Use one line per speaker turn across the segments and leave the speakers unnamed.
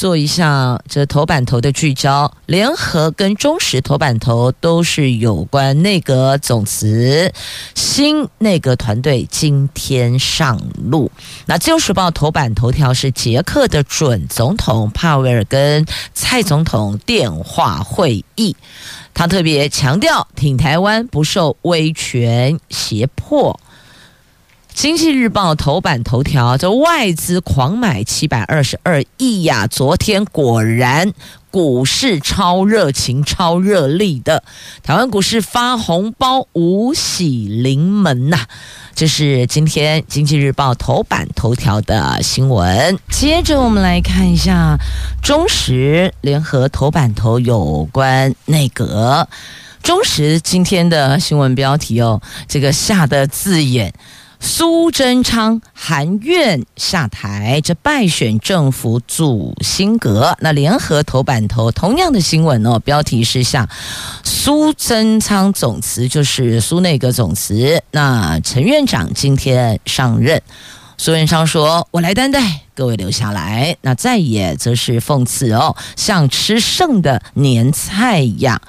做一下这头版头的聚焦，联合跟中时头版头都是有关内阁总辞，新内阁团队今天上路。那自由时报头版头条是捷克的准总统帕维尔跟蔡总统电话会议，他特别强调挺台湾不受威权胁迫。经济日报头版头条：这外资狂买七百二十二亿呀！昨天果然股市超热情、超热力的，台湾股市发红包，五喜临门呐、这是今天经济日报头版头条的新闻。接着我们来看一下中时联合头版头有关内阁。中时今天的新闻标题哦，这个下的字眼。苏贞昌含愿下台，这败选政府组新阁。那联合头版头同样的新闻哦，标题是下苏贞昌总辞，就是苏内阁总辞。那陈院长今天上任，苏贞昌说：“我来担待，各位留下来。”那再也则是讽刺哦，像吃剩的年菜一样。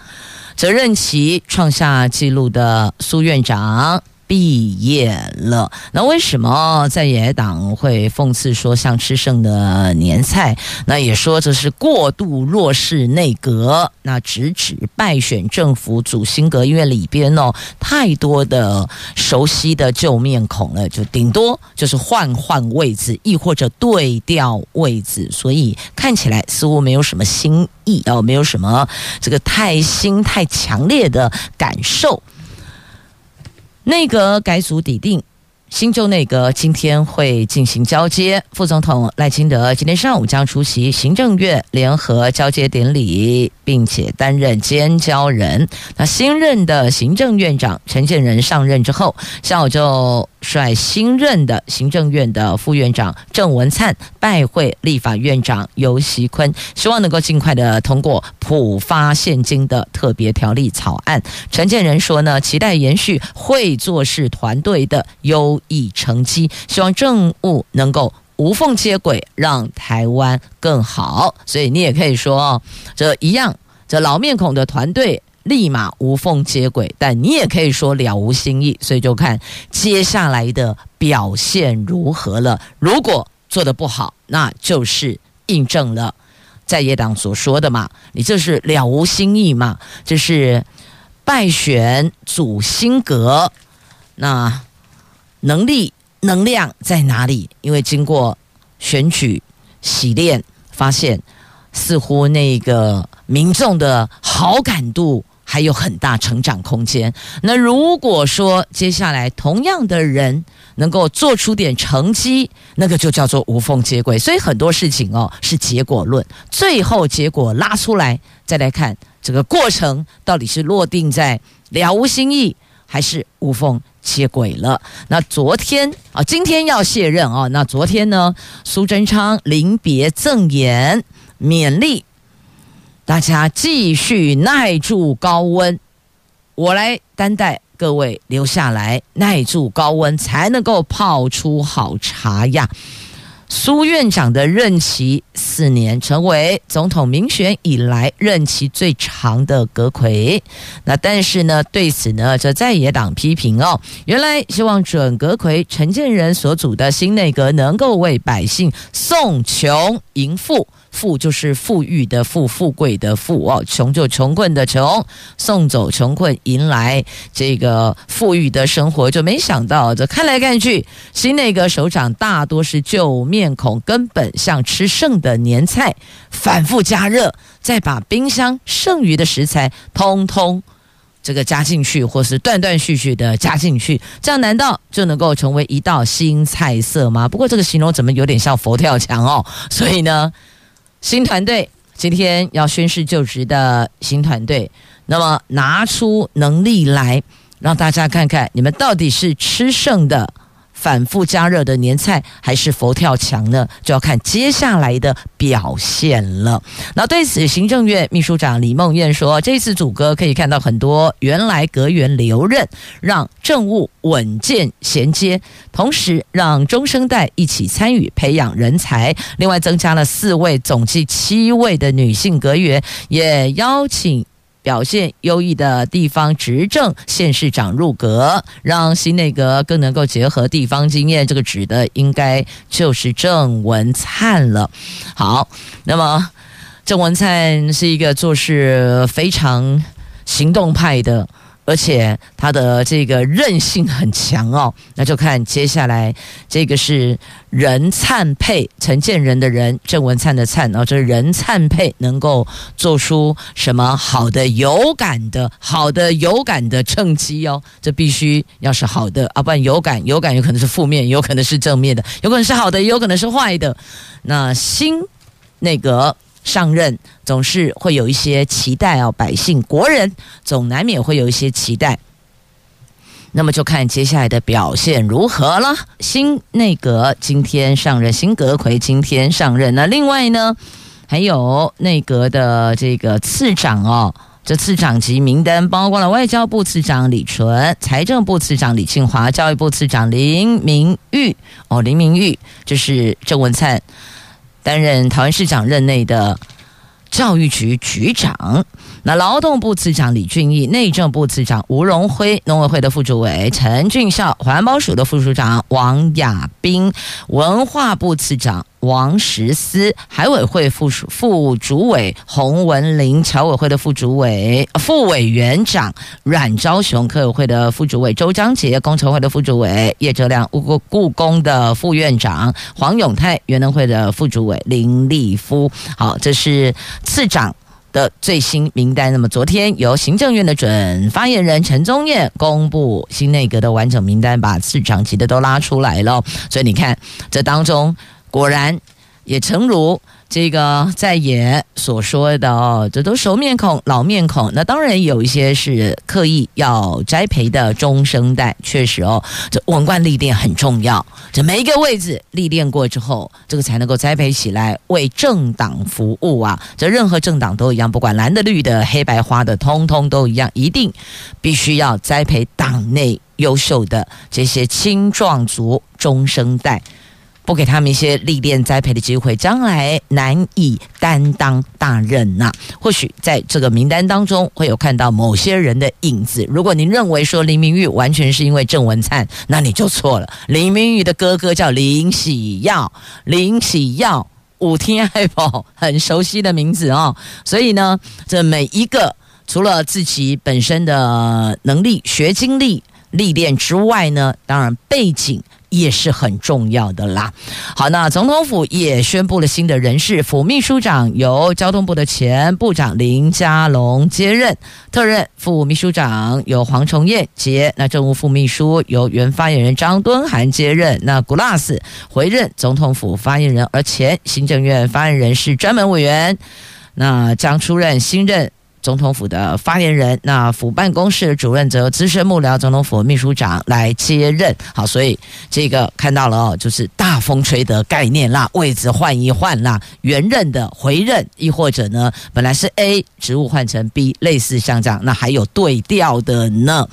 责任期创下纪录的苏院长。毕业了，那为什么在野党会讽刺说像吃剩的年菜？那也说这是过度弱势内阁，那直指败选政府主新阁，因为里边哦太多的熟悉的旧面孔了，就顶多就是换换位置，亦或者对调位置，所以看起来似乎没有什么新意哦，没有什么这个太新太强烈的感受。内阁改组底定，新旧内阁今天会进行交接。副总统赖清德今天上午将出席行政院联合交接典礼，并且担任监交人。那新任的行政院长陈建仁上任之后，下午就率新任的行政院的副院长郑文灿拜会立法院长游锡堃，希望能够尽快的通过普发现金的特别条例草案。陈建仁说呢，期待延续会做事团队的优异成绩，希望政务能够无缝接轨，让台湾更好。所以你也可以说，这一样，这老面孔的团队。立马无缝接轨，但你也可以说了无新意，所以就看接下来的表现如何了。如果做得不好，那就是印证了在野党所说的嘛，你这是了无新意嘛，这是败选主心格，那能力能量在哪里？因为经过选举洗练，发现似乎那个民众的好感度。还有很大成长空间。那如果说接下来同样的人能够做出点成绩，那个就叫做无缝接轨。所以很多事情哦是结果论，最后结果拉出来再来看这个过程到底是落定在了无新意还是无缝接轨了。那昨天啊，今天要卸任啊，那昨天呢，苏贞昌临别赠言勉励。大家继续耐住高温，我来担待各位留下来，耐住高温才能够泡出好茶呀。苏院长的任期四年，成为总统民选以来任期最长的阁揆。那但是呢，对此呢，这在野党批评哦，原来希望准阁揆陈建仁所组的新内阁能够为百姓送穷迎富。富就是富裕的富，富贵的富哦，穷就穷困的穷，送走穷困，迎来这个富裕的生活。就没想到这看来看去，新内阁首长大多是旧面孔，根本像吃剩的年菜，反复加热，再把冰箱剩余的食材通通这个加进去，或是断断续续的加进去，这样难道就能够成为一道新菜色吗？不过这个形容怎么有点像佛跳墙哦？所以呢？新团队今天要宣誓就职的新团队，那么拿出能力来，让大家看看你们到底是吃剩的。反复加热的年菜还是佛跳墙呢？就要看接下来的表现了。那对此，行政院秘书长李孟谚说：“这次组阁可以看到很多原来阁员留任，让政务稳健衔接，同时让中生代一起参与培养人才。另外，增加了四位，总计七位的女性阁员，也邀请。”表现优异的地方执政县市长入阁，让新内阁更能够结合地方经验。这个指的应该就是郑文灿了。好，那么郑文灿是一个做事非常行动派的。而且他的这个韧性很强哦，那就看接下来这个是人灿配陈建仁的人郑文灿的灿哦，这人灿配能够做出什么好的有感的好的有感的政绩哦，这必须要是好的啊，不然有感有感有可能是负面，有可能是正面的，有可能是好的，也有可能是坏的。那新内阁。上任总是会有一些期待哦，百姓国人总难免会有一些期待，那么就看接下来的表现如何了。新内阁今天上任，新阁揆今天上任。那另外呢，还有内阁的这个次长哦，这次长级名单包括了外交部次长李淳、财政部次长李庆华、教育部次长林明玉哦，林明玉就是郑文灿。担任桃园市长任内的教育局局长，那劳动部次长李俊义，内政部次长吴荣辉，农委会的副主委陈俊孝，环保署的副署长王亚斌，文化部次长。王石思，海委会副主副主委。洪文玲，侨委会的副主委副委员长。阮昭雄，科委会的副主委周章杰，工程会的副主委叶哲亮，故故宫的副院长黄永泰，原能会的副主委林立夫。好，这是次长的最新名单。那么昨天由行政院的准发言人陈宗彦公布新内阁的完整名单，把次长。级的都拉出来了。所以你看这当中。果然，也诚如这个在野所说的哦，这都熟面孔、老面孔。那当然有一些是刻意要栽培的中生代，确实哦，这文官历练很重要。这每一个位置历练过之后，这个才能够栽培起来，为政党服务啊。这任何政党都一样，不管蓝的、绿的、黑白花的，通通都一样，一定必须要栽培党内优秀的这些青壮族中生代。不给他们一些历练栽培的机会，将来难以担当大任呐、或许在这个名单当中会有看到某些人的影子。如果您认为说林明玉完全是因为郑文灿，那你就错了。林明玉的哥哥叫林喜耀，林喜耀五天爱宝很熟悉的名字哦。所以呢，这每一个除了自己本身的能力、学经历、历练之外呢，当然背景。也是很重要的啦。好，那总统府也宣布了新的人事，府秘书长由交通部的前部长林佳龙接任，特任副秘书长由黄崇彦接。那政务副秘书由原发言人张敦涵接任。那古拉斯回任总统府发言人，而前行政院发言人是专门委员，那将出任新任。总统府的发言人，那府办公室主任则由资深幕僚总统府秘书长来接任。好，所以这个看到了哦，就是大风吹的概念啦，位置换一换啦，原任的回任，亦或者呢，本来是 A 职务换成 B，类似像这样，那还有对调的呢。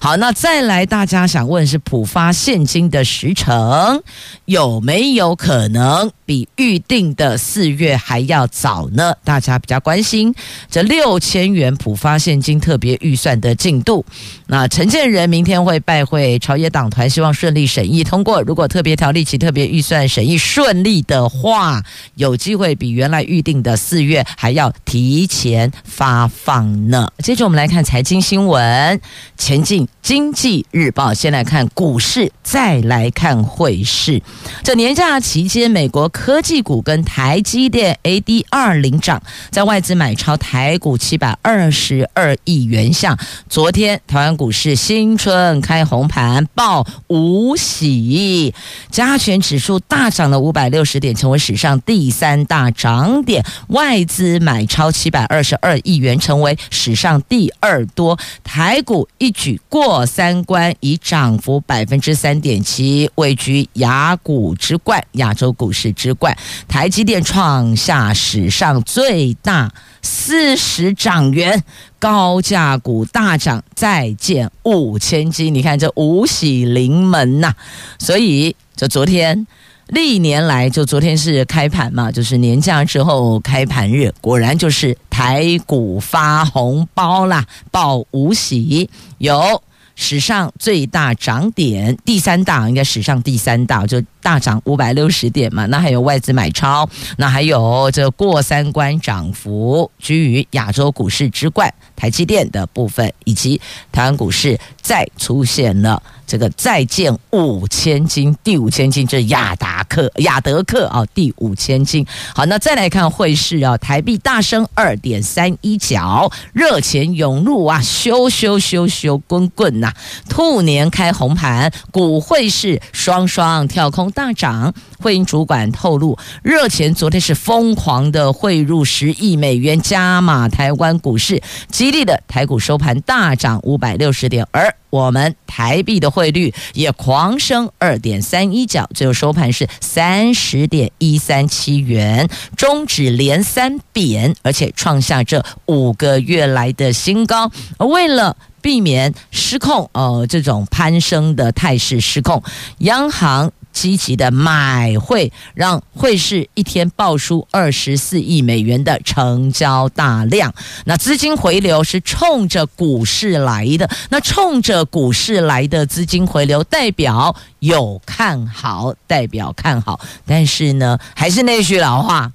好，那再来，大家想问是普发现金的时程有没有可能比预定的四月还要早呢？大家比较关心这六千。元普发现金特别预算的进度，那陈建仁明天会拜会朝野党团，希望顺利审议通过。如果特别条例及特别预算审议顺利的话，有机会比原来预定的四月还要提前发放呢。接着我们来看财经新闻，前进经济日报。先来看股市，再来看汇市。这年假期间，美国科技股跟台积电 A D 二领涨，在外资买超台股七。百二十二亿元。下昨天台湾股市新春开红盘，报五喜，加权指数大涨了五百六十点，成为史上第三大涨点。外资买超七百二十二亿元，成为史上第二多。台股一举过三关，以涨幅百分之三点七位居亚股之冠，亚洲股市之冠。台积电创下史上最大四十涨元，高价股大涨，再见五千金。你看这五喜临门呐、所以就昨天历年来，就昨天是开盘嘛，就是年假之后开盘日，果然就是台股发红包啦，报五喜有。史上最大涨点，第三大应该史上第三大，就大涨五百六十点嘛。那还有外资买超，那还有这过三关涨幅居于亚洲股市之冠，台积电的部分，以及台湾股市再出现了。这个再见五千金，第五千金就是亚达克、亚德克啊，第五千金。好，那再来看汇市啊，台币大升二点三一角，热钱涌入啊，咻咻咻咻滚滚呐！兔年开红盘，股汇市双双跳空大涨。汇银主管透露，热钱昨天是疯狂的汇入十亿美元加码台湾股市，激励的台股收盘大涨五百六十点，而我们台币的汇率也狂升二点三一角，最后收盘是三十点一三七元，中指连三贬，而且创下这五个月来的新高。而为了避免失控，呃，这种攀升的态势失控，央行。积极的买汇，让汇市一天爆出二十四亿美元的成交大量。那资金回流是冲着股市来的，那冲着股市来的资金回流代表有看好，代表看好。但是呢，还是那句老话。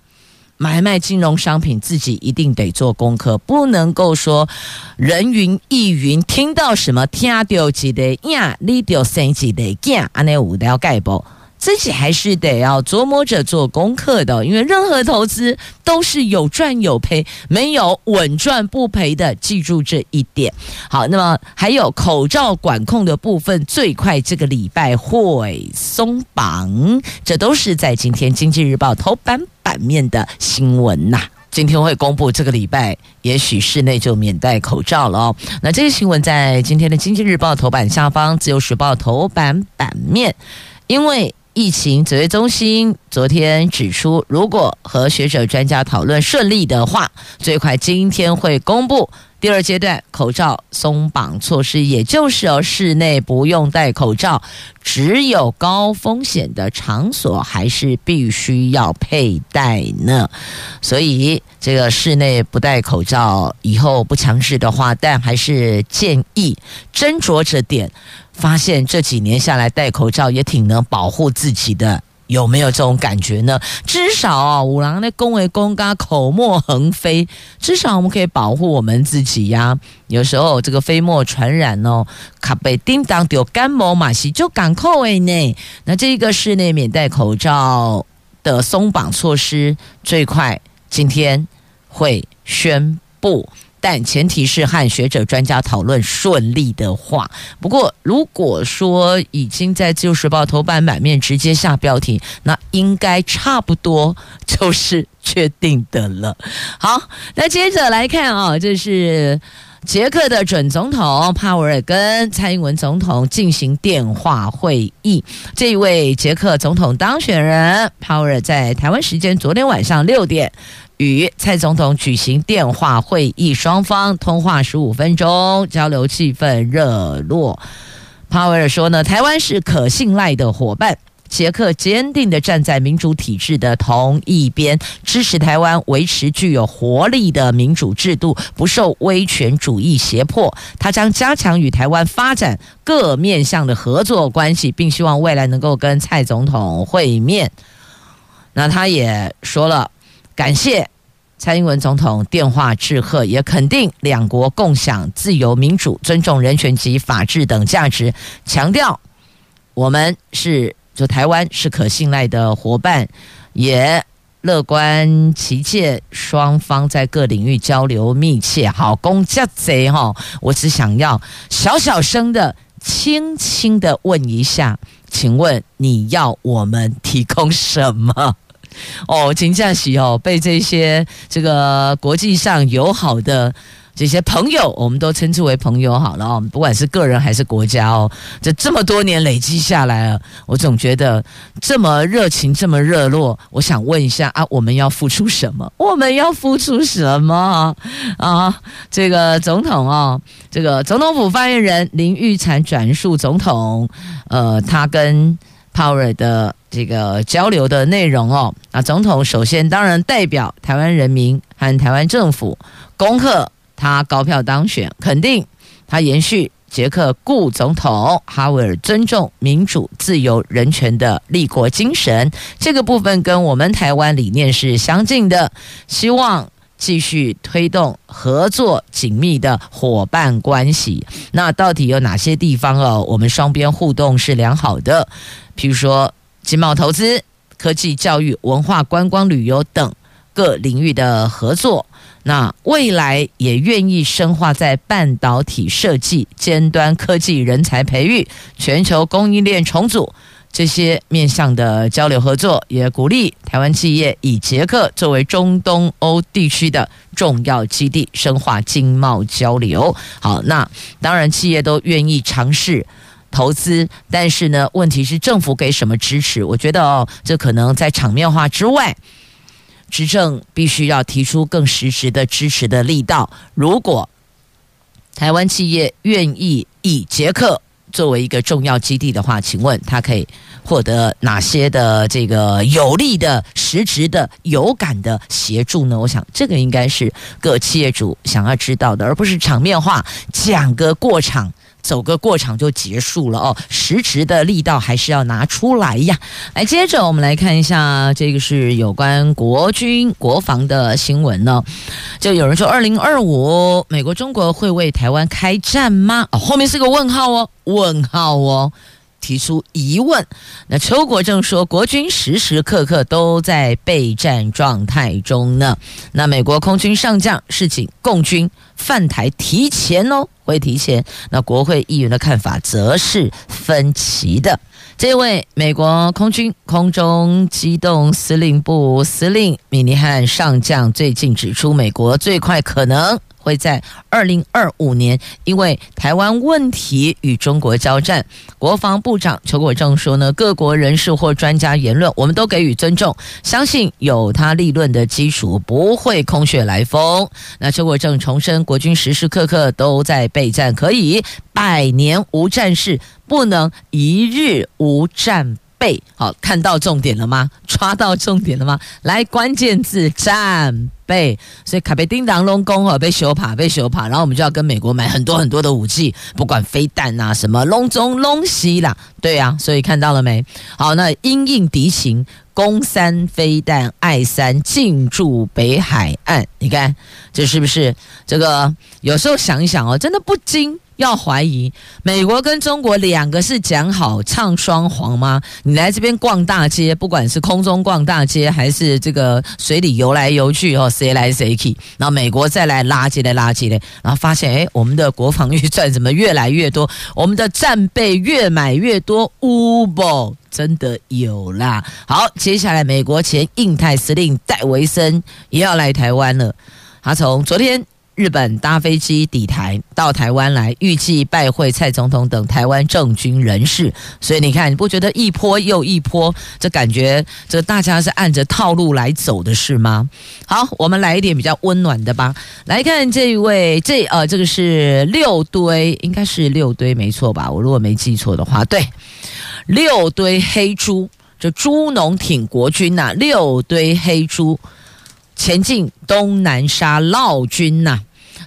买卖金融商品，自己一定得做功课，不能够说人云亦云，听到什么听到几的呀，你就生几的惊，安尼有了解不？自己还是得要琢磨着做功课的，因为任何投资都是有赚有赔，没有稳赚不赔的，记住这一点。好，那么还有口罩管控的部分，最快这个礼拜会松绑，这都是在今天《经济日报》头版版面的新闻呐。今天会公布这个礼拜，也许室内就免戴口罩了哦。那这个新闻在今天的《经济日报》头版下方，《自由时报》头版版面，因为。疫情指挥中心昨天指出，如果和学者专家讨论顺利的话，最快今天会公布第二阶段口罩松绑措施，也就是哦，室内不用戴口罩，只有高风险的场所还是必须要佩戴呢。所以这个室内不戴口罩以后不强制的话，但还是建议斟酌着点。发现这几年下来戴口罩也挺能保护自己的，有没有这种感觉呢？至少啊，五郎的恭维公嘎口沫横飞，至少我们可以保护我们自己呀。有时候这个飞沫传染哦，卡被叮当丢感冒嘛，西就赶扣诶呢。那这个室内免戴口罩的松绑措施，最快今天会宣布。但前提是和学者专家讨论顺利的话。不过，如果说已经在《自由时报》头版版面直接下标题，那应该差不多 就是确定的了。好，那接着来看啊，这是捷克的准总统帕维尔跟蔡英文总统进行电话会议。这一位捷克总统当选人帕维尔在台湾时间昨天晚上六点。与蔡总统举行电话会议，双方通话十五分钟，交流气氛热络。帕维尔说呢，台湾是可信赖的伙伴，捷克坚定地站在民主体制的同一边，支持台湾维持具有活力的民主制度，不受威权主义胁迫。他将加强与台湾发展各面向的合作关系，并希望未来能够跟蔡总统会面。那他也说了。感谢蔡英文总统电话致贺，也肯定两国共享自由民主、尊重人权及法治等价值，强调我们是就台湾是可信赖的伙伴，也乐观其见，双方在各领域交流密切。好，公家贼哈，我只想要小小声的、轻轻的问一下，请问你要我们提供什么？哦，金假期哦，被这些这个国际上友好的。这些朋友，我们都称之为朋友好了哦。不管是个人还是国家哦，这这么多年累积下来了，我总觉得这么热情，这么热络。我想问一下啊，我们要付出什么？我们要付出什么啊？这个总统哦，这个总统府发言人林育产转述总统，呃，他跟鲍尔的这个交流的内容哦。那，总统首先当然代表台湾人民和台湾政府恭贺。他高票当选，肯定他延续捷克顾总统哈维尔尊重民主、自由、人权的立国精神，这个部分跟我们台湾理念是相近的。希望继续推动合作紧密的伙伴关系。那到底有哪些地方哦？我们双边互动是良好的，譬如说经贸投资、科技、教育、文化、观光、旅游等各领域的合作。那未来也愿意深化在半导体设计、尖端科技人才培育、全球供应链重组这些面向的交流合作，也鼓励台湾企业以捷克作为中东欧地区的重要基地，深化经贸交流。好，那当然企业都愿意尝试投资，但是呢，问题是政府给什么支持？我觉得哦，这可能在场面化之外。执政必须要提出更实质的支持的力道。如果台湾企业愿意以捷克作为一个重要基地的话，请问他可以获得哪些的这个有利的、实质的、有感的协助呢？我想这个应该是各企业主想要知道的，而不是场面话讲个过场。走个过场就结束了哦，实质的力道还是要拿出来呀。来，接着我们来看一下，这个是有关国军国防的新闻呢。就有人说，二零二五美国中国会为台湾开战吗？哦，后面是个问号哦，问号哦。提出疑问，那邱国正说，国军时时刻刻都在备战状态中呢。那美国空军上将是请，共军犯台提前哦，会提前。那国会议员的看法则是分歧的。这位美国空军空中机动司令部司令米尼汉上将最近指出，美国最快可能。会在二零二五年，因为台湾问题与中国交战。国防部长邱国正说呢，各国人士或专家言论，我们都给予尊重，相信有他立论的基础，不会空穴来风。那邱国正重申，国军时时刻刻都在备战，可以百年无战事，不能一日无战备。好，看到重点了吗？抓到重点了吗？来，关键字战。备，所以卡贝叮当龙宫哦，被修爬，被修爬，然后我们就要跟美国买很多很多的武器，不管飞弹啊什么龙中龙西啦，对啊，所以看到了没？好，那因应敌情，攻三飞弹，爱三进驻北海岸，你看这是不是？这个有时候想一想哦，真的不禁。要怀疑美国跟中国两个是讲好唱双簧吗？你来这边逛大街，不管是空中逛大街，还是这个水里游来游去哦，谁来谁去，然后美国再来拉进来拉进来，然后发现诶，我们的国防预算怎么越来越多？我们的战备越买越多，乌不真的有啦。好，接下来美国前印太司令戴维森也要来台湾了，他从昨天。日本搭飞机抵台到台湾来，预计拜会蔡总统等台湾政军人士。所以你看，你不觉得一波又一波？这感觉这大家是按着套路来走的是吗？好，我们来一点比较温暖的吧。来看这一位，这呃，这个是六堆，应该是六堆没错吧？我如果没记错的话，对，六堆黑猪，这猪农挺国军呐、六堆黑猪前进东南沙劳军呐、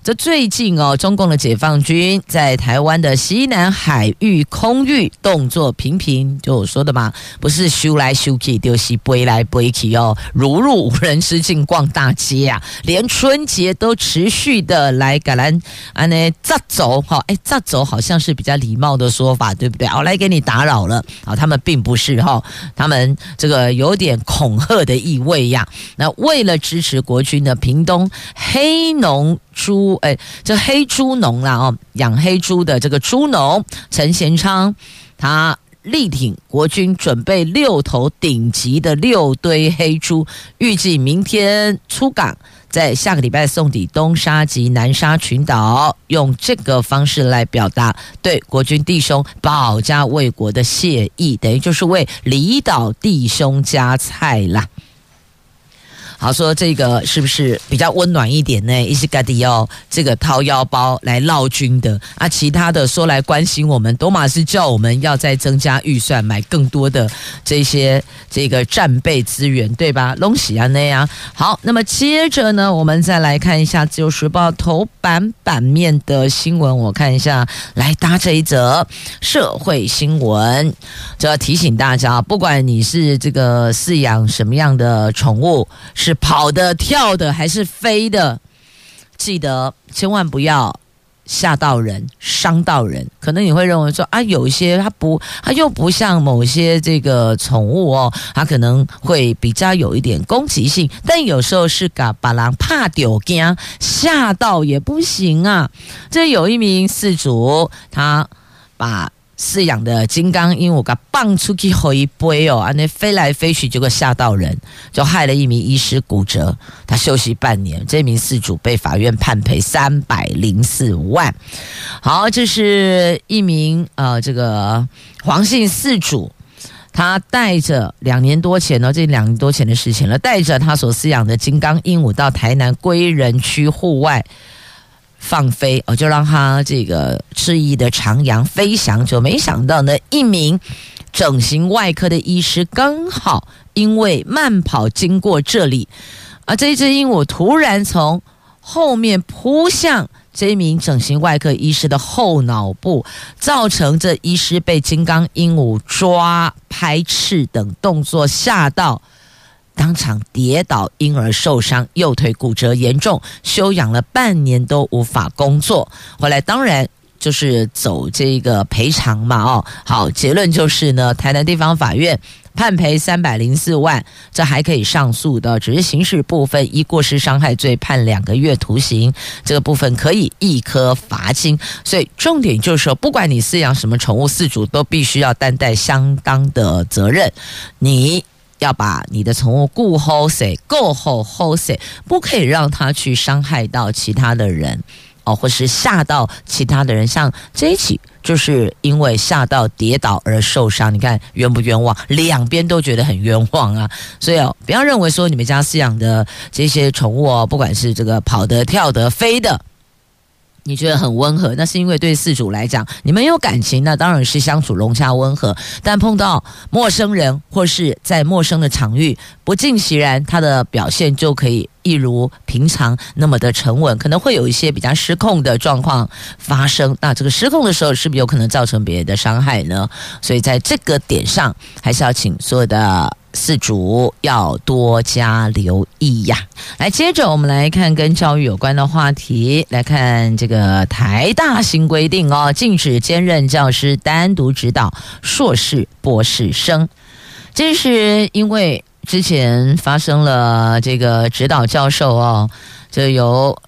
这最近哦，中共的解放军在台湾的西南海域空域动作频频，就我说的嘛，不是修来修去，就是飞来飞去哦，如入无人之境逛大街啊，连春节都持续的来赶来啊呢炸走哈，哎炸走好像是比较礼貌的说法，对不对？我来给你打扰了啊，他们并不是哈，他们这个有点恐吓的意味呀。那为了支持国军的屏东黑农。猪哎，这黑猪农啦哦，养黑猪的这个猪农陈贤昌，他力挺国军，准备六头顶级的六堆黑猪，预计明天出港，在下个礼拜送抵东沙及南沙群岛，用这个方式来表达对国军弟兄保家卫国的谢意，等于就是为离岛弟兄加菜啦。好，说这个是不是比较温暖一点呢？伊斯嘎迪要这个掏腰包来劳军的啊，其他的说来关心我们，多玛是叫我们要再增加预算，买更多的这些这个战备资源，对吧？隆喜啊那样。好，那么接着呢，我们再来看一下《自由时报》头版版面的新闻，我看一下，来搭这一则社会新闻，就要提醒大家，不管你是这个饲养什么样的宠物，是。是跑的、跳的还是飞的？记得千万不要吓到人、伤到人。可能你会认为说啊，有一些它不，它又不像某些这个宠物哦，它可能会比较有一点攻击性。但有时候是嘎把狼怕丢惊，吓到也不行啊。这有一名饲主，他把。饲养的金刚鹦鹉，给放出去后一杯哦，啊，那飞来飞去，结果吓到人，就害了一名医师骨折，他休息半年。这名饲主被法院判赔三百零四万。好，这是一名呃，这个黄姓饲主，他带着两年多前呢，这两年多前的事情了，带着他所饲养的金刚鹦鹉到台南归仁区户外。放飞哦，就让他这个恣意的徜徉飞翔，就没想到呢，一名整形外科的医师刚好因为慢跑经过这里，而这只鹦鹉突然从后面扑向这一名整形外科医师的后脑部，造成这医师被金刚鹦鹉抓、拍翅等动作吓到。当场跌倒，因而受伤，右腿骨折严重，休养了半年都无法工作。后来当然就是走这个赔偿嘛，哦，好，结论就是呢，台南地方法院判赔三百零四万，这还可以上诉的，只是刑事部分依过失伤害罪判两个月徒刑，这个部分可以易科罚金。所以重点就是说，不管你饲养什么宠物，饲主都必须要担待相当的责任。你。要把你的宠物顾好些，够好好些，不可以让它去伤害到其他的人哦，或是吓到其他的人。像这一起，就是因为吓到跌倒而受伤，你看冤不冤枉？两边都觉得很冤枉啊！所以哦，不要认为说你们家饲养的这些宠物哦，不管是这个跑得、跳得、飞的。你觉得很温和，那是因为对四主来讲，你们有感情，那当然是相处融洽温和。但碰到陌生人或是在陌生的场域，不尽其然，他的表现就可以一如平常那么的沉稳，可能会有一些比较失控的状况发生。那这个失控的时候，是不是有可能造成别人的伤害呢？所以在这个点上，还是要请所有的。四主要多加留意呀！来，接着我们来看跟教育有关的话题。来看这个台大新规定哦，禁止兼任教师单独指导硕士、博士生。这是因为之前发生了这个指导教授哦，就有。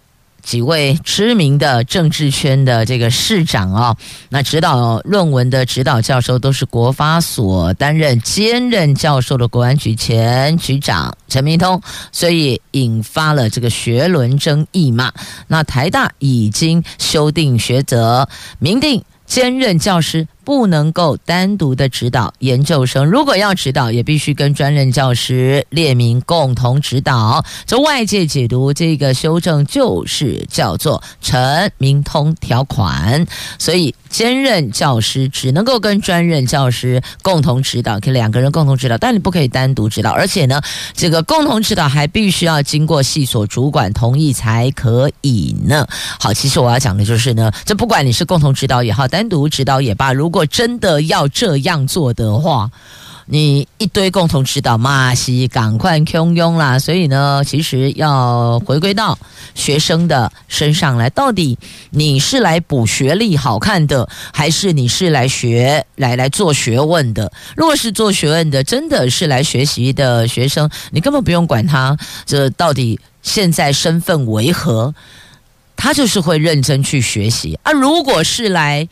几位知名的政治圈的这个市长、哦，那指导论文的指导教授都是国发所担任兼任教授的国安局前局长陈明通，所以引发了这个学伦争议嘛。那台大已经修订学则，明定兼任教师不能够单独的指导研究生，如果要指导，也必须跟专任教师列明共同指导。这外界解读这个修正就是叫做陈明通条款，所以兼任教师只能够跟专任教师共同指导，可以两个人共同指导，但你不可以单独指导，而且呢，这个共同指导还必须要经过系所主管同意才可以呢。好，其实我要讲的就是呢，这不管你是共同指导也好，单独指导也罢，如如果真的要这样做的话，你一堆共同指导马，西赶快汹涌啦。所以呢，其实要回归到学生的身上来，到底你是来补学历好看的，还是你是来学来来做学问的？如果是做学问的，真的是来学习的学生，你根本不用管他这到底现在身份为何，他就是会认真去学习啊。如果是来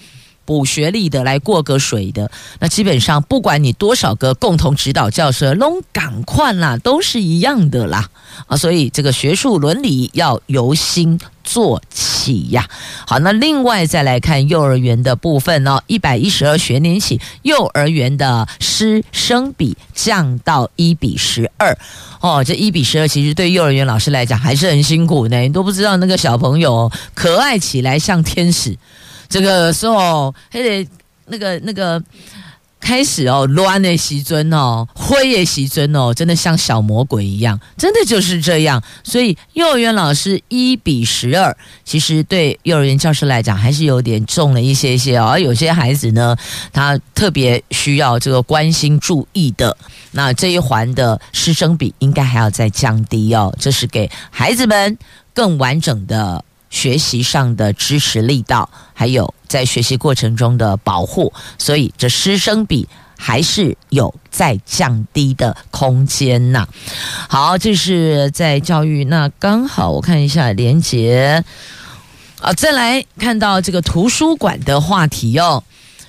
补学历的来过个水的，那基本上不管你多少个共同指导教师，拢赶快啦，都是一样的啦啊！所以这个学术伦理要由心做起呀。好，那另外再来看幼儿园的部分哦，一百一十二学年起，幼儿园的师生比降到一比十二哦，这一比十二其实对幼儿园老师来讲还是很辛苦呢。你都不知道那个小朋友可爱起来像天使。这个时候，还得那个那个开始哦，乱的时阵哦，灰的时阵哦，真的像小魔鬼一样，真的就是这样。所以幼儿园老师一比十二，其实对幼儿园教师来讲还是有点重了一些些哦。而有些孩子呢，他特别需要这个关心注意的，那这一环的师生比应该还要再降低哦。这是给孩子们更完整的。学习上的支持力道，还有在学习过程中的保护，所以这师生比还是有在降低的空间呐。好，这是在教育，那刚好我看一下连结啊，再来看到这个图书馆的话题哦。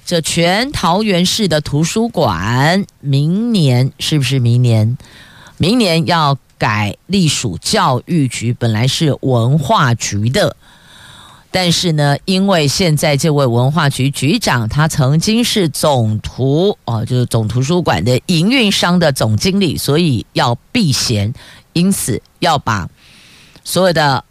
这全桃园市的图书馆，明年是不是明年？明年要。改隶属教育局，本来是文化局的，但是呢，因为现在这位文化局局长他曾经是总图哦，就是总图书馆的营运商的总经理，所以要避嫌，因此要把所有的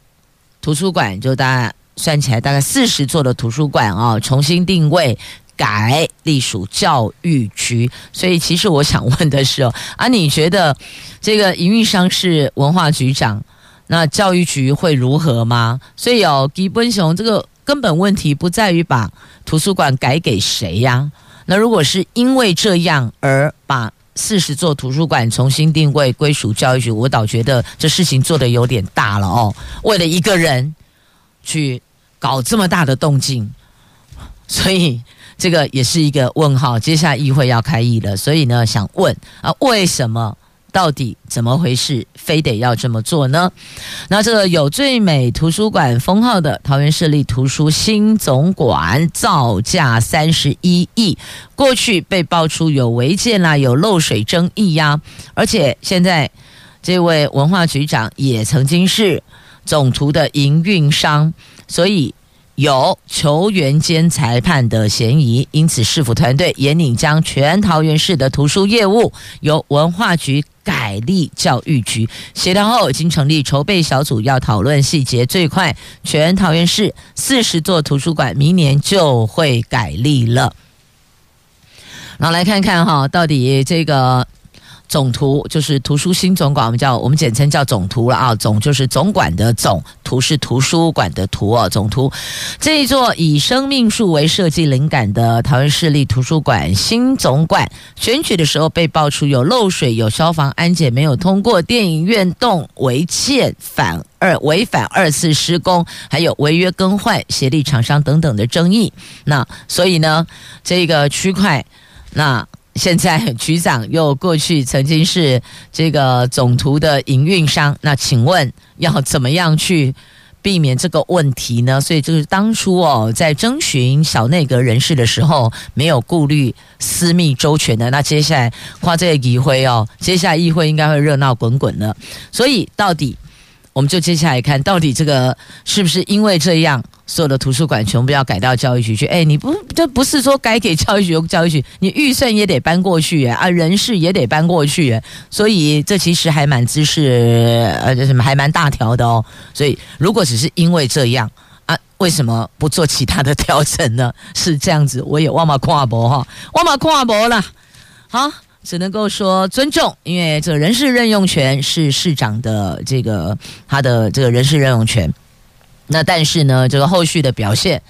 图书馆，就大概算起来大概四十座的图书馆啊，重新定位。改隶属教育局，所以其实我想问的是哦，啊，你觉得这个营运商是文化局长，那教育局会如何吗？所以哦，吉本雄这个根本问题不在于把图书馆改给谁呀？那如果是因为这样而把四十座图书馆重新定位归属教育局，我倒觉得这事情做得有点大了哦。为了一个人去搞这么大的动静，所以。这个也是一个问号，接下来议会要开议了，所以呢，想问啊，为什么？到底怎么回事？非得要这么做呢？那这个有最美图书馆封号的桃园市立图书新总馆造价三十一亿，过去被爆出有违建啦，有漏水争议呀，而且现在这位文化局长也曾经是总图的营运商，所以。有球员兼裁判的嫌疑，因此市府团队严拟将全桃园市的图书业务由文化局改立教育局协调后，已经成立筹备小组，要讨论细节。最快全桃园市四十座图书馆明年就会改立了。然后来看看哈，到底这个。总图就是图书新总馆，我们叫我们简称叫总图了啊。总就是总管的总，图是图书馆的图哦。总图这一座以生命树为设计灵感的桃园市立图书馆新总馆，选举的时候被爆出有漏水、有消防安检没有通过、电影院动违建反二违反二次施工，还有违约更换协力厂商等等的争议。那所以呢，这个区块那。现在局长又过去曾经是这个总图的营运商，那请问要怎么样去避免这个问题呢？所以就是当初哦，在征询小内阁人士的时候，没有顾虑私密周全的。那接下来跨这个议会哦，接下来议会应该会热闹滚滚了。所以到底我们就接下来看到底这个是不是因为这样，所有的图书馆全部要改到教育局去？哎，你不这不是说改给教育局，教育局你预算也得搬过去啊，人事也得搬过去，所以这其实还蛮姿势呃什么还蛮大条的哦。所以如果只是因为这样啊，为什么不做其他的调整呢？是这样子，我也忘嘛跨博哈，忘嘛跨博了，好。只能够说尊重，因为这人事任用权是市长的这个他的这个人事任用权。那但是呢，这个后续的表现，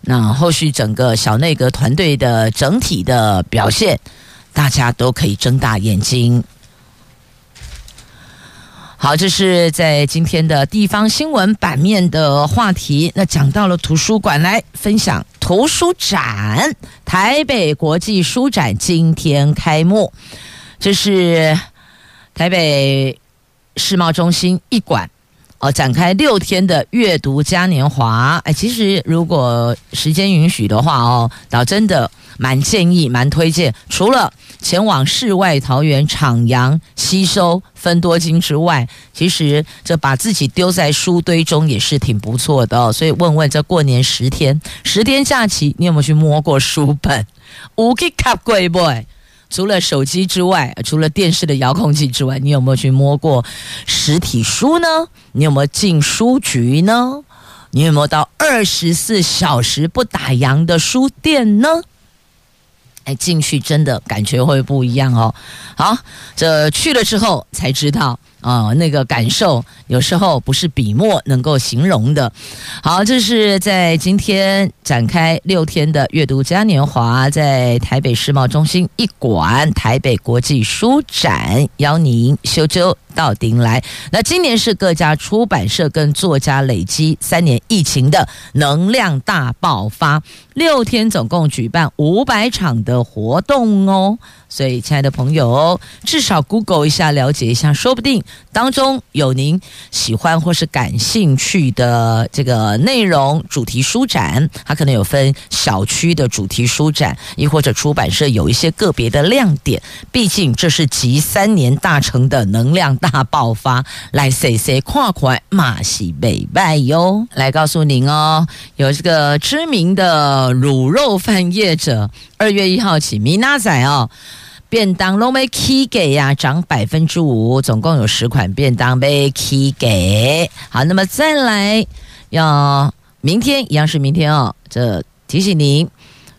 那后续整个小内阁团队的整体的表现，大家都可以睁大眼睛。好，这是在今天的地方新闻版面的话题。那讲到了图书馆，来分享图书展。台北国际书展今天开幕，这是台北世贸中心一馆哦，展开六天的阅读嘉年华。哎，其实如果时间允许的话哦，倒真的。蛮建议，蛮推荐。除了前往世外桃源徜徉、吸收芬多精之外，其实这把自己丢在书堆中也是挺不错的。所以问问这过年十天，十天假期，你有没有去摸过书本？有去卡过不？除了手机之外，除了电视的遥控器之外，你有没有去摸过实体书呢？你有没有进书局呢？你有没有到二十四小时不打烊的书店呢？哎，进去真的感觉会不一样哦。好，这去了之后才知道。啊、那个感受有时候不是笔墨能够形容的。好，这是在今天展开六天的阅读嘉年华，在台北世贸中心一馆台北国际书展，邀您修究到顶来。那今年是各家出版社跟作家累积三年疫情的能量大爆发，六天总共举办五百场的活动哦。所以，亲爱的朋友，至少 Google 一下，了解一下，说不定当中有您喜欢或是感兴趣的这个内容。主题书展，它可能有分小区的主题书展，亦或者出版社有一些个别的亮点。毕竟这是集三年大成的能量大爆发，来谁谁跨款马西北拜哟。来告诉您哦，有这个知名的卤肉饭业者，二月一号起，米娜仔哦。便当都没起价呀，涨百分之五，总共有十款便当被 K 给。好，那么再来要明天一样是明天哦。这提醒您，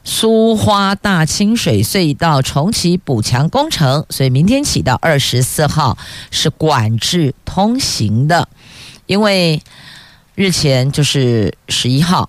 苏花大清水隧道重启补强工程，所以明天起到二十四号是管制通行的，因为日前就是十一号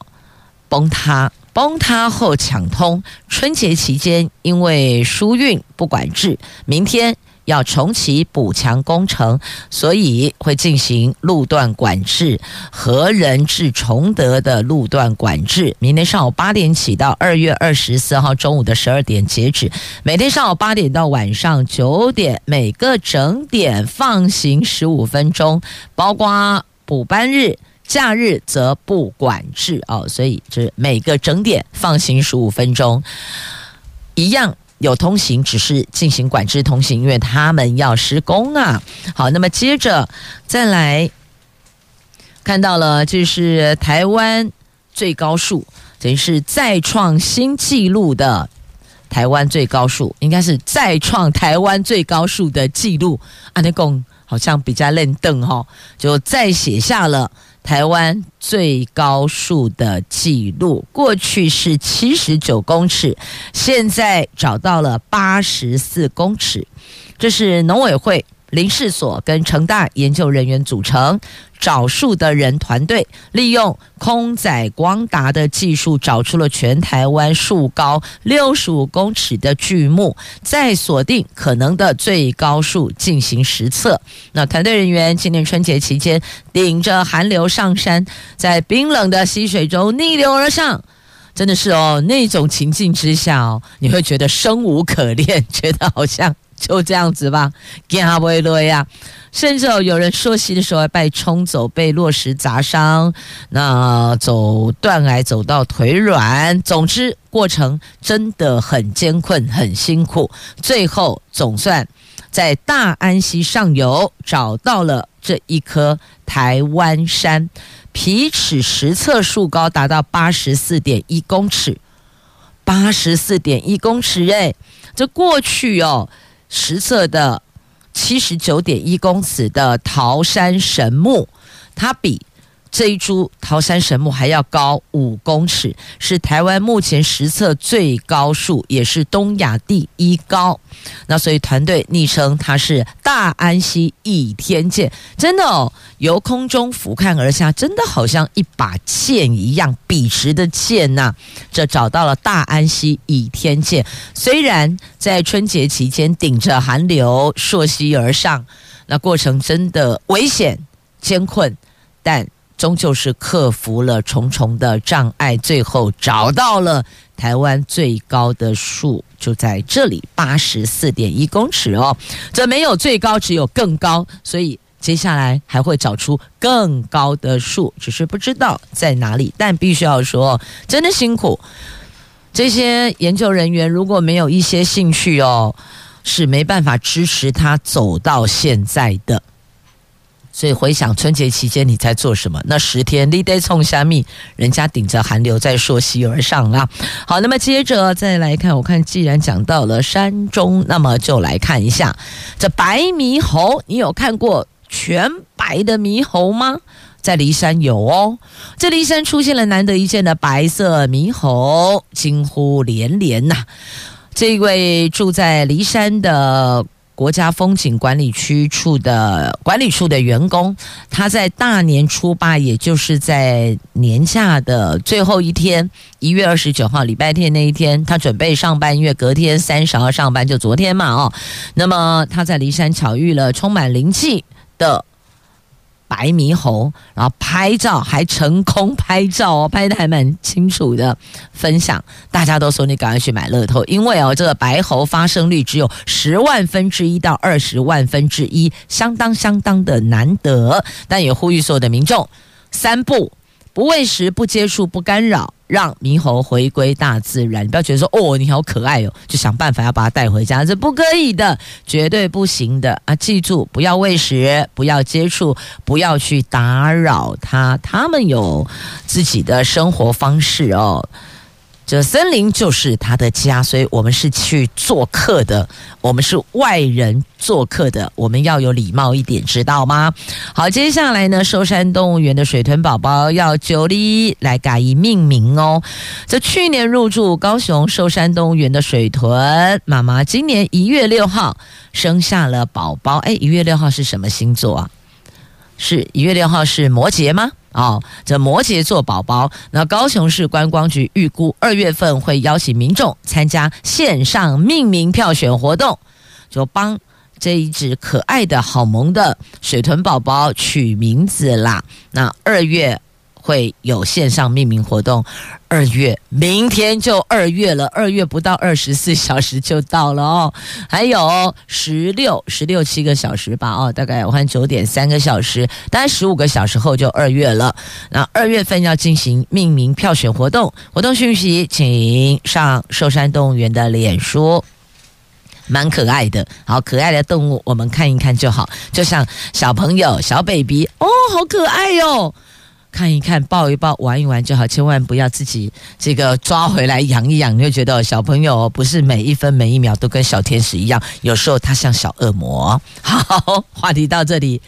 崩塌。崩塌后抢通，春节期间因为疏运不管制，明天要重启补强工程，所以会进行路段管制，和仁至崇德的路段管制，明天上午八点起到二月二十四号中午的十二点截止，每天上午八点到晚上九点，每个整点放行十五分钟，包括补班日。假日则不管制哦，所以这每个整点放行十五分钟，一样有通行，只是进行管制通行，因为他们要施工啊。好，那么接着再来看到了，这是台湾最高树，等于是再创新纪录的台湾最高树，应该是再创台湾最高树的纪录。安德贡好像比较认凳哈，就再写下了。台湾最高树的记录，过去是七十九公尺，现在找到了八十四公尺。这是农委会。林试所跟成大研究人员组成找树的人团队，利用空载光达的技术，找出了全台湾树高六十五公尺的巨木，再锁定可能的最高树进行实测。那团队人员今年春节期间，顶着寒流上山，在冰冷的溪水中逆流而上，真的是哦，那种情境之下哦，你会觉得生无可恋，觉得好像。就这样子吧，惊不累呀？甚至有人溯溪的时候被冲走，被落石砸伤，那走断崖走到腿软。总之，过程真的很艰困，很辛苦。最后总算在大安溪上游找到了。这一棵台湾杉，皮尺实测树高达到八十四点一公尺，八十四点一公尺哎，这过去哦实测的七十九点一公尺的桃山神木，它比。这一株桃山神木还要高五公尺，是台湾目前实测最高树，也是东亚第一高。那所以团队昵称它是大安溪倚天剑，真的哦，由空中俯瞰而下，真的好像一把剑一样，笔直的剑呐、这找到了大安溪倚天剑，虽然在春节期间顶着寒流溯溪而上，那过程真的危险艰困，但。终究是克服了重重的障碍，最后找到了台湾最高的树，就在这里，八十四点一公尺哦。这没有最高，只有更高，所以接下来还会找出更高的树，只是不知道在哪里。但必须要说，真的辛苦这些研究人员，如果没有一些兴趣哦，是没办法支持他走到现在的。所以回想春节期间你在做什么？那十天你得冲虾米，人家顶着寒流在溯溪而上啊。好，那么接着再来看，我看既然讲到了山中，那么就来看一下这白猕猴。你有看过全白的猕猴吗？在骊山有哦，这骊山出现了难得一见的白色猕猴，惊呼连连呐、啊。这位住在骊山的。国家风景管理区处的管理处的员工，他在大年初八，也就是在年假的最后一天，一月二十九号礼拜天那一天，他准备上班，因为隔天三十号上班，就昨天嘛哦。那么他在骊山巧遇了充满灵气的。白猕猴，然后拍照还成功拍照哦，拍的还蛮清楚的。分享，大家都说你赶快去买乐透，因为哦，这个白猴发生率只有十万分之一到二十万分之一，相当相当的难得。但也呼吁所有的民众，三不。不喂食，不接触，不干扰，让猕猴回归大自然。你不要觉得说哦，你好可爱哦，就想办法要把它带回家，这不可以的，绝对不行的啊！记住，不要喂食，不要接触，不要去打扰它，它们有自己的生活方式哦。这森林就是他的家，所以我们是去做客的，我们是外人做客的，我们要有礼貌一点，知道吗？好，接下来呢，寿山动物园的水豚宝宝要九里来改以命名哦。这去年入住高雄寿山动物园的水豚妈妈，今年一月六号生下了宝宝。哎，一月六号是什么星座啊？是一月六号是摩羯吗？哦，这摩羯座宝宝，那高雄市观光局预估二月份会邀请民众参加线上命名票选活动，就帮这一只可爱的好萌的水豚宝宝取名字啦。那二月。会有线上命名活动，二月明天就二月了，二月不到二十四小时就到了哦，还有十六十六七个小时吧哦，大概我看九点三个小时，大概十五个小时后就二月了。那二月份要进行命名票选活动，活动讯息请上寿山动物园的脸书，蛮可爱的，好可爱的动物，我们看一看就好，就像小朋友小 baby 哦，好可爱哟、看一看，抱一抱，玩一玩就好，千万不要自己这个抓回来养一养。你会觉得小朋友不是每一分每一秒都跟小天使一样，有时候他像小恶魔。好，话题到这里，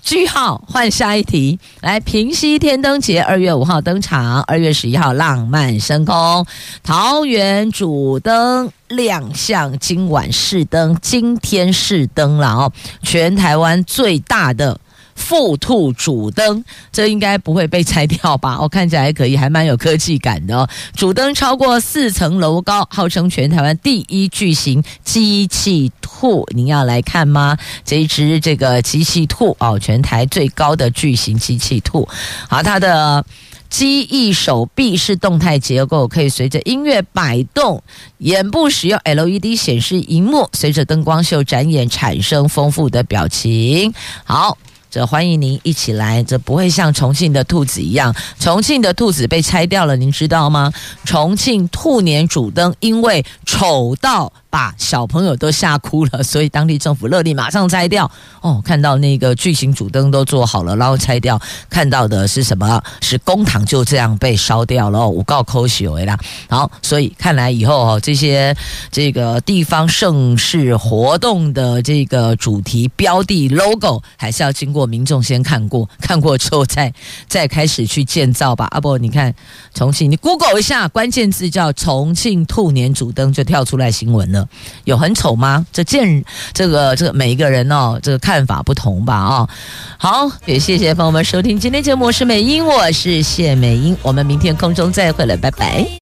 句号，换下一题。来，平溪天灯节二月五号登场，二月十一号浪漫升空，桃园主灯亮相，今晚试灯，今天试灯了哦，全台湾最大的。富兔主灯，这应该不会被拆掉吧？哦、看起来还可以，还蛮有科技感的哦。主灯超过四层楼高，号称全台湾第一巨型机器兔。您要来看吗？这一只这个机器兔哦，全台最高的巨型机器兔。好，它的机翼手臂是动态结构，可以随着音乐摆动。眼部使用 LED 显示荧幕，随着灯光秀展演，产生丰富的表情。好。这欢迎您一起来，这不会像重庆的兔子一样，重庆的兔子被拆掉了，您知道吗？重庆兔年主灯因为丑到把小朋友都吓哭了，所以当地政府勒令马上拆掉。哦，看到那个巨型主灯都做好了，然后拆掉，看到的是什么？是公堂就这样被烧掉了。我告扣许为啦。好，所以看来以后哦，这些这个地方盛世活动的这个主题标的 logo，还是要经过民众先看过，看过之后再再开始去建造吧。啊不，你看重庆，你 Google 一下，关键字叫重庆兔年主灯，就跳出来新闻了。有很丑吗？这见这个这个每一个人哦，这个看法不同吧啊、好，也谢谢朋友们收听今天节目，我是美英，我是谢美英，我们明天空中再会了，拜拜。